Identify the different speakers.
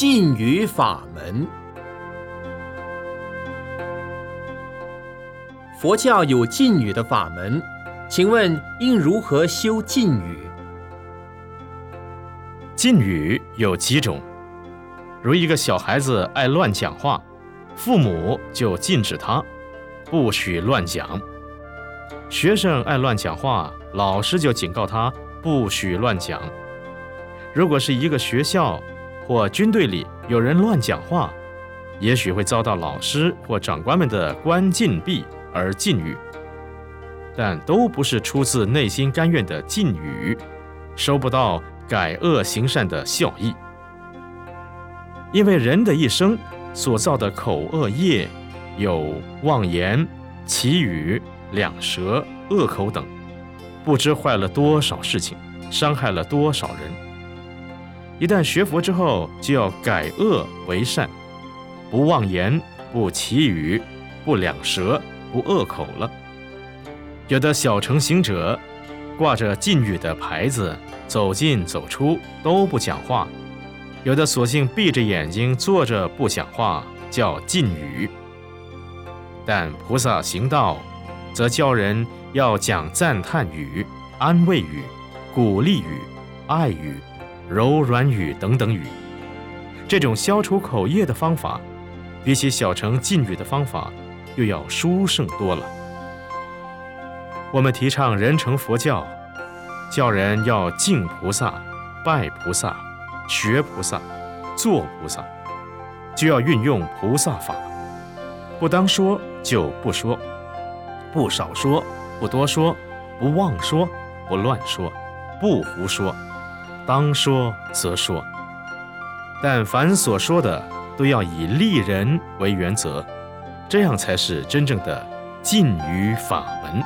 Speaker 1: 禁语法门。佛教有禁语的法门，请问应如何修禁语？
Speaker 2: 禁语有几种？如一个小孩子爱乱讲话，父母就禁止他，不许乱讲。学生爱乱讲话，老师就警告他不许乱讲。如果是一个学校或军队里有人乱讲话，也许会遭到老师或长官们的关禁闭而禁语，但都不是出自内心甘愿的禁语，收不到改恶行善的效益。因为人的一生所造的口恶业，有妄言、绮语。两舌、恶口等，不知坏了多少事情，伤害了多少人。一旦学佛之后，就要改恶为善，不妄言，不绮语，不两舌，不恶口了。有的小乘行者，挂着禁语的牌子，走进走出都不讲话；有的索性闭着眼睛坐着不讲话，叫禁语。但菩萨行道。则教人要讲赞叹语、安慰语、鼓励语、爱语、柔软语等等语。这种消除口业的方法，比起小乘禁语的方法，又要殊胜多了。我们提倡人成佛教，教人要敬菩萨、拜菩萨、学菩萨、做菩萨，就要运用菩萨法，不当说就不说。不少说，不多说，不妄说，不乱说，不胡说，当说则说。但凡所说的，都要以利人为原则，这样才是真正的禁于法门。